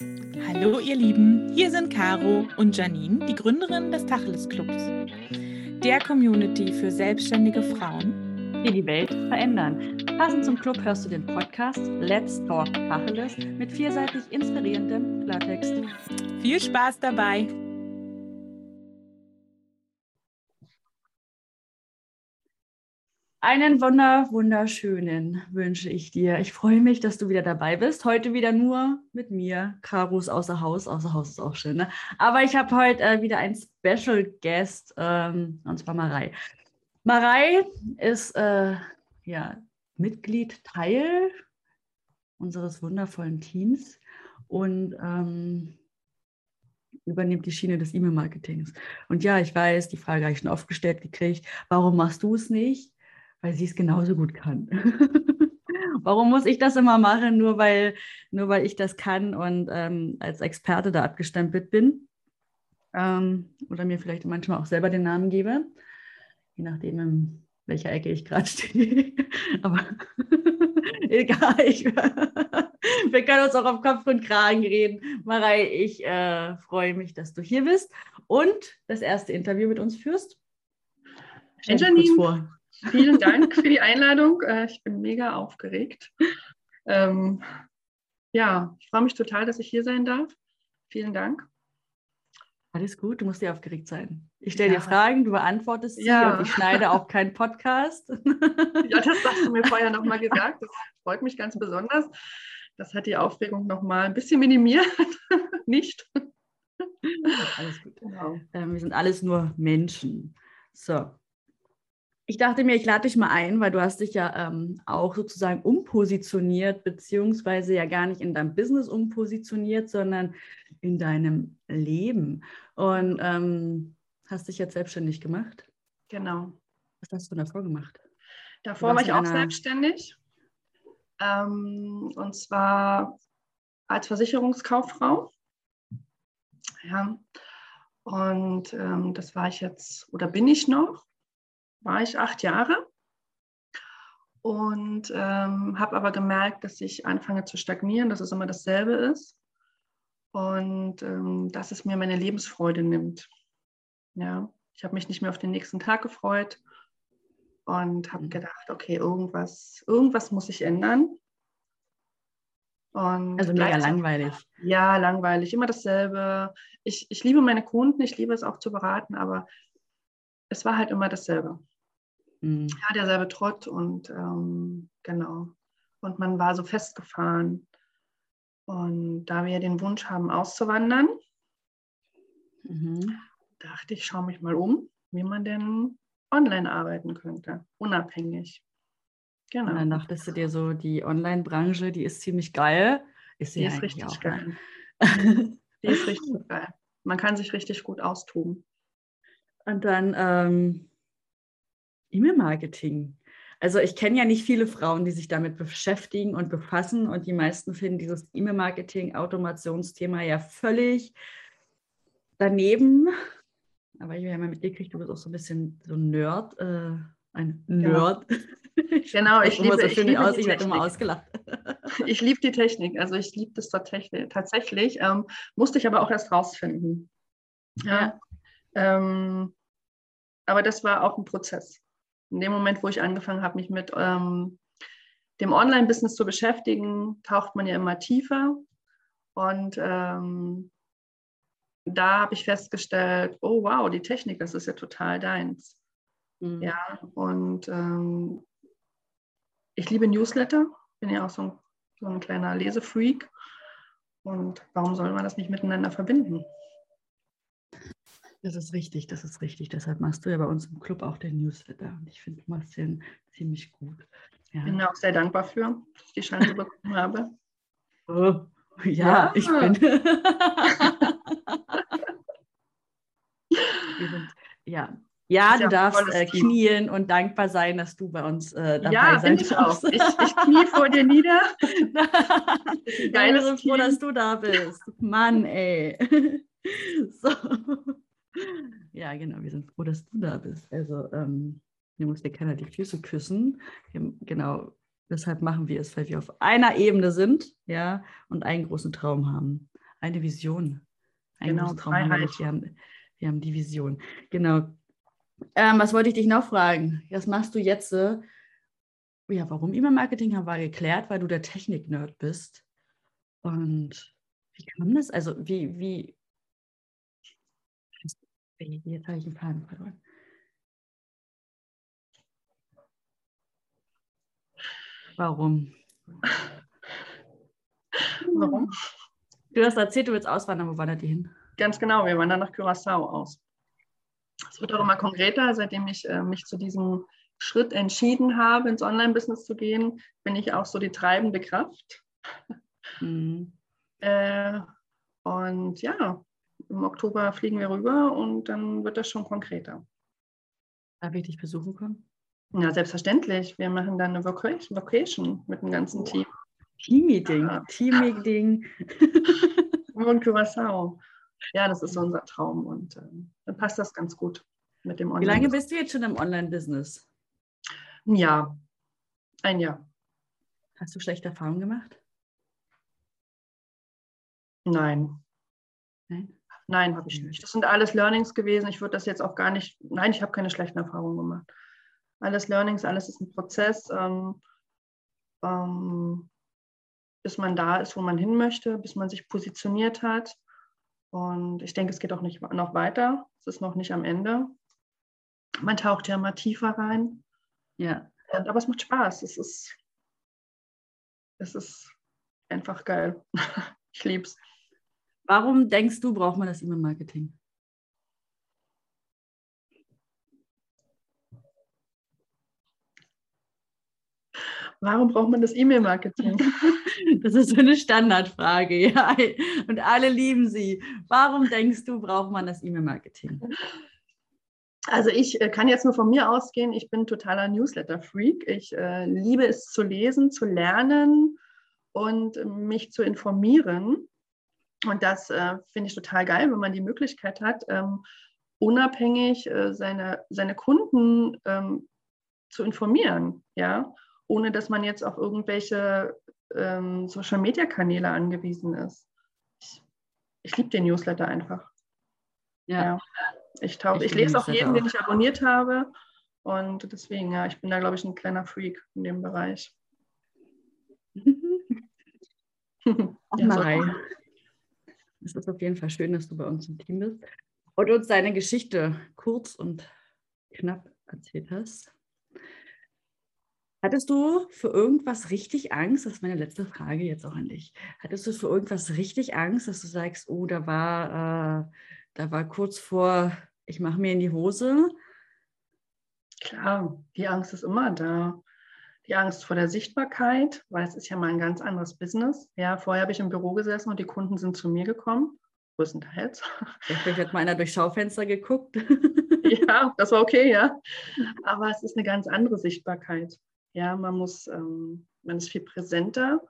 Hallo ihr Lieben, hier sind Caro und Janine, die Gründerin des Tacheles Clubs, der Community für selbstständige Frauen, die die Welt verändern. Passend zum Club hörst du den Podcast Let's Talk Tacheles mit vielseitig inspirierendem Klartext. Viel Spaß dabei! Einen wunder, wunderschönen wünsche ich dir. Ich freue mich, dass du wieder dabei bist. Heute wieder nur mit mir. Karos außer Haus. Außer Haus ist auch schön, ne? Aber ich habe heute äh, wieder einen Special Guest, ähm, und zwar Marei. Marei ist äh, ja, Mitglied, Teil unseres wundervollen Teams und ähm, übernimmt die Schiene des E-Mail-Marketings. Und ja, ich weiß, die Frage habe ich schon oft gestellt gekriegt, warum machst du es nicht? Weil sie es genauso gut kann. Warum muss ich das immer machen, nur weil, nur weil ich das kann und ähm, als Experte da abgestempelt bin? Ähm, oder mir vielleicht manchmal auch selber den Namen gebe, je nachdem, in welcher Ecke ich gerade stehe. Aber egal, ich, wir können uns auch auf Kopf und Kragen reden. Marei, ich äh, freue mich, dass du hier bist und das erste Interview mit uns führst. Stell dich kurz vor. Vielen Dank für die Einladung. Äh, ich bin mega aufgeregt. Ähm, ja, ich freue mich total, dass ich hier sein darf. Vielen Dank. Alles gut, du musst dir aufgeregt sein. Ich stelle ja. dir Fragen, du beantwortest sie ja. und ich schneide auch keinen Podcast. Ja, das hast du mir vorher nochmal gesagt. Das freut mich ganz besonders. Das hat die Aufregung nochmal ein bisschen minimiert. Nicht? Alles gut. Genau. Ähm, wir sind alles nur Menschen. So, ich dachte mir, ich lade dich mal ein, weil du hast dich ja ähm, auch sozusagen umpositioniert, beziehungsweise ja gar nicht in deinem Business umpositioniert, sondern in deinem Leben. Und ähm, hast dich jetzt selbstständig gemacht? Genau. Was hast du davor gemacht? Davor war ich auch selbstständig. Ähm, und zwar als Versicherungskauffrau. Ja. Und ähm, das war ich jetzt oder bin ich noch war ich acht Jahre und ähm, habe aber gemerkt, dass ich anfange zu stagnieren, dass es immer dasselbe ist und ähm, dass es mir meine Lebensfreude nimmt. Ja, ich habe mich nicht mehr auf den nächsten Tag gefreut und habe mhm. gedacht, okay, irgendwas, irgendwas muss ich ändern. Und also mega langweilig. Ja, langweilig, immer dasselbe. Ich, ich liebe meine Kunden, ich liebe es auch zu beraten, aber es war halt immer dasselbe. Mhm. Ja, derselbe Trott und ähm, genau. Und man war so festgefahren. Und da wir den Wunsch haben, auszuwandern, mhm. dachte ich, schaue mich mal um, wie man denn online arbeiten könnte, unabhängig. Genau. Und dann dachtest du dir so, die Online-Branche, die ist ziemlich geil. Ist sie die ist richtig auch, geil. die ist richtig geil. Man kann sich richtig gut austoben. Und dann ähm, E-Mail-Marketing. Also ich kenne ja nicht viele Frauen, die sich damit beschäftigen und befassen und die meisten finden dieses E-Mail-Marketing-Automationsthema ja völlig daneben. Aber ich habe ja mal mitgekriegt, du bist auch so ein bisschen so ein Nerd, äh, ein Nerd. Genau, ich liebe, so ich liebe aus, ich werde immer ausgelacht. Ich liebe die Technik, also ich liebe das tatsächlich. tatsächlich ähm, musste ich aber auch erst rausfinden. Ja. Ähm, aber das war auch ein Prozess. In dem Moment, wo ich angefangen habe, mich mit ähm, dem Online-Business zu beschäftigen, taucht man ja immer tiefer. Und ähm, da habe ich festgestellt, oh wow, die Technik, das ist ja total deins. Mhm. Ja, und ähm, ich liebe Newsletter, bin ja auch so ein, so ein kleiner Lesefreak. Und warum soll man das nicht miteinander verbinden? Das ist richtig, das ist richtig. Deshalb machst du ja bei uns im Club auch den Newsletter. Und ich finde, du machst den ziemlich gut. Ja. Bin auch sehr dankbar für, dass ich die Chance bekommen habe. Oh, ja, ja, ich bin. sind, ja, ja, du ja darfst äh, knien und dankbar sein, dass du bei uns äh, dabei ja, sein ich auch. Ich, ich knie vor dir nieder. Geil, so froh, dass du da bist. Mann, ey. so. Ja, genau, wir sind froh, dass du da bist. Also, ähm, hier muss dir keiner die Füße küssen. Wir, genau, deshalb machen wir es, weil wir auf einer Ebene sind, ja, und einen großen Traum haben. eine Vision. Ein genau, Traum haben wir, wir, haben, wir haben die Vision. Genau. Ähm, was wollte ich dich noch fragen? Was machst du jetzt? Äh, ja, warum E-Mail-Marketing haben wir geklärt, weil du der Technik-Nerd bist. Und wie kam das? Also, wie, wie. Jetzt habe ich einen Faden verloren. Warum? Warum? Du hast erzählt, du willst auswandern. Wo wandert ihr hin? Ganz genau, wir wandern nach Curaçao aus. Es wird auch immer konkreter, seitdem ich äh, mich zu diesem Schritt entschieden habe, ins Online-Business zu gehen, bin ich auch so die treibende Kraft. Mhm. Äh, und ja, im Oktober fliegen wir rüber und dann wird das schon konkreter. Darf ich dich besuchen kommen? Ja, selbstverständlich. Wir machen dann eine Vocation, Vocation mit dem ganzen Team. Team-Meeting. Ja. Team-Meeting. und Curaçao. Ja, das ist so unser Traum und äh, dann passt das ganz gut mit dem Online. Wie lange bist du jetzt schon im Online-Business? Ein Jahr. Ein Jahr. Hast du schlechte Erfahrungen gemacht? Nein. Nein? Nein, habe ich nicht. Das sind alles Learnings gewesen. Ich würde das jetzt auch gar nicht, nein, ich habe keine schlechten Erfahrungen gemacht. Alles Learnings, alles ist ein Prozess, ähm, ähm, bis man da ist, wo man hin möchte, bis man sich positioniert hat. Und ich denke, es geht auch nicht noch weiter. Es ist noch nicht am Ende. Man taucht ja mal tiefer rein. Ja. Aber es macht Spaß. Es ist, es ist einfach geil. ich liebe es. Warum denkst du, braucht man das E-Mail-Marketing? Warum braucht man das E-Mail-Marketing? Das ist so eine Standardfrage, ja. Und alle lieben sie. Warum denkst du, braucht man das E-Mail-Marketing? Also ich äh, kann jetzt nur von mir ausgehen. Ich bin totaler Newsletter-Freak. Ich äh, liebe es zu lesen, zu lernen und mich zu informieren. Und das äh, finde ich total geil, wenn man die Möglichkeit hat, ähm, unabhängig äh, seine, seine Kunden ähm, zu informieren. Ja, ohne dass man jetzt auf irgendwelche ähm, Social-Media-Kanäle angewiesen ist. Ich, ich liebe den Newsletter einfach. Ja. ja. Ich, taub, ich, ich lese auch jeden, auch. den ich abonniert habe. Und deswegen, ja, ich bin da, glaube ich, ein kleiner Freak in dem Bereich. Ach, ja, Es ist auf jeden Fall schön, dass du bei uns im Team bist und uns deine Geschichte kurz und knapp erzählt hast. Hattest du für irgendwas richtig Angst? Das ist meine letzte Frage jetzt auch an dich. Hattest du für irgendwas richtig Angst, dass du sagst, oh, da war, äh, da war kurz vor, ich mache mir in die Hose? Klar, die Angst ist immer da. Die Angst vor der Sichtbarkeit, weil es ist ja mal ein ganz anderes Business. Ja, vorher habe ich im Büro gesessen und die Kunden sind zu mir gekommen, größtenteils. Vielleicht hat mal einer durchs Schaufenster geguckt. ja, das war okay, ja. Aber es ist eine ganz andere Sichtbarkeit. Ja, man muss, ähm, man ist viel präsenter.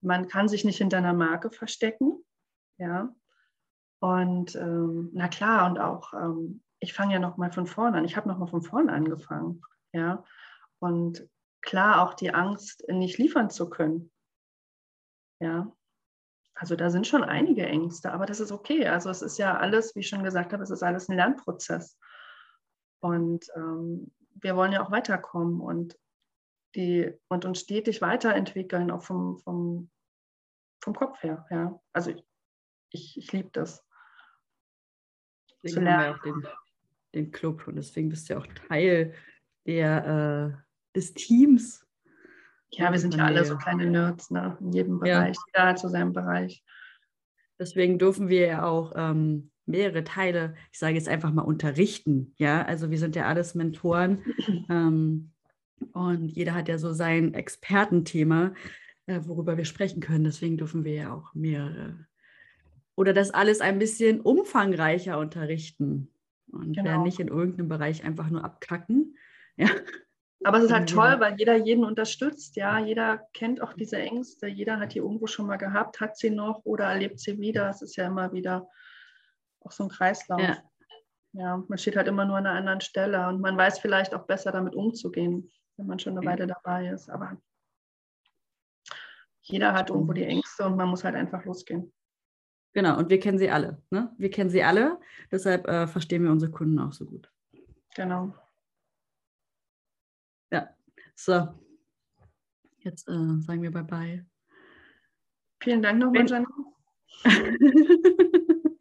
Man kann sich nicht hinter einer Marke verstecken. Ja. Und ähm, na klar, und auch, ähm, ich fange ja nochmal von vorne an. Ich habe nochmal von vorne angefangen. Ja. Und klar auch die Angst, nicht liefern zu können. Ja. Also da sind schon einige Ängste, aber das ist okay. Also es ist ja alles, wie ich schon gesagt habe, es ist alles ein Lernprozess. Und ähm, wir wollen ja auch weiterkommen. Und die und uns stetig weiterentwickeln, auch vom, vom, vom Kopf her. Ja. Also ich, ich, ich liebe das. Deswegen haben wir auch den, den Club und deswegen bist du ja auch Teil der, äh, des Teams. Ja, wir sind ja alle so kleine Nerds, ne? in jedem Bereich. Ja. Jeder hat so seinen Bereich. Deswegen dürfen wir ja auch ähm, mehrere Teile, ich sage jetzt einfach mal, unterrichten. Ja, also wir sind ja alles Mentoren. Ähm, und jeder hat ja so sein Expertenthema, äh, worüber wir sprechen können. Deswegen dürfen wir ja auch mehrere oder das alles ein bisschen umfangreicher unterrichten und genau. werden nicht in irgendeinem Bereich einfach nur abkacken. Ja. Aber es ist halt toll, weil jeder jeden unterstützt. Ja, jeder kennt auch diese Ängste. Jeder hat die irgendwo schon mal gehabt, hat sie noch oder erlebt sie wieder. Es ist ja immer wieder auch so ein Kreislauf. Ja. ja, man steht halt immer nur an einer anderen Stelle und man weiß vielleicht auch besser damit umzugehen wenn man schon eine Weile dabei ist. Aber jeder hat irgendwo die Ängste und man muss halt einfach losgehen. Genau, und wir kennen sie alle. Ne? Wir kennen sie alle, deshalb äh, verstehen wir unsere Kunden auch so gut. Genau. So. Jetzt äh, sagen wir Bye-bye. Vielen Dank nochmal, Janine.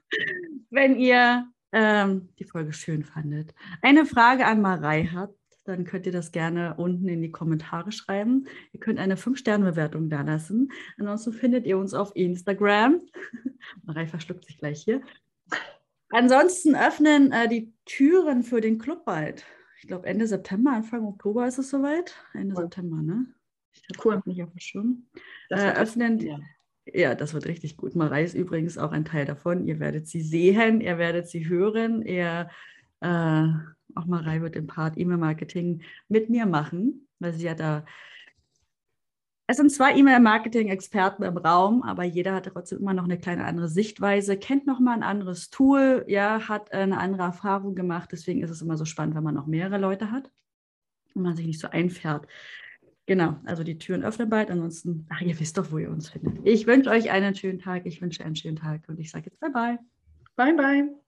Wenn ihr ähm, die Folge schön fandet, eine Frage an Marei habt, dann könnt ihr das gerne unten in die Kommentare schreiben. Ihr könnt eine 5-Sterne-Bewertung da lassen. Ansonsten findet ihr uns auf Instagram. Marei verschluckt sich gleich hier. Ansonsten öffnen äh, die Türen für den Club bald. Ich glaube Ende September, Anfang Oktober ist es soweit. Ende cool. September, ne? Ich cool. nicht auf dem Schirm. Äh, öffnen, ja. Ja, das wird richtig gut. Marei ist übrigens auch ein Teil davon. Ihr werdet sie sehen, ihr werdet sie hören. Ihr, äh, auch Marei wird den Part E-Mail-Marketing mit mir machen, weil sie ja da. Es sind zwei E-Mail-Marketing-Experten im Raum, aber jeder hat trotzdem immer noch eine kleine andere Sichtweise, kennt noch mal ein anderes Tool, ja, hat eine andere Erfahrung gemacht. Deswegen ist es immer so spannend, wenn man noch mehrere Leute hat und man sich nicht so einfährt. Genau, also die Türen öffnen bald. Ansonsten, ach, ihr wisst doch, wo ihr uns findet. Ich wünsche euch einen schönen Tag. Ich wünsche einen schönen Tag und ich sage jetzt Bye-bye. Bye-bye.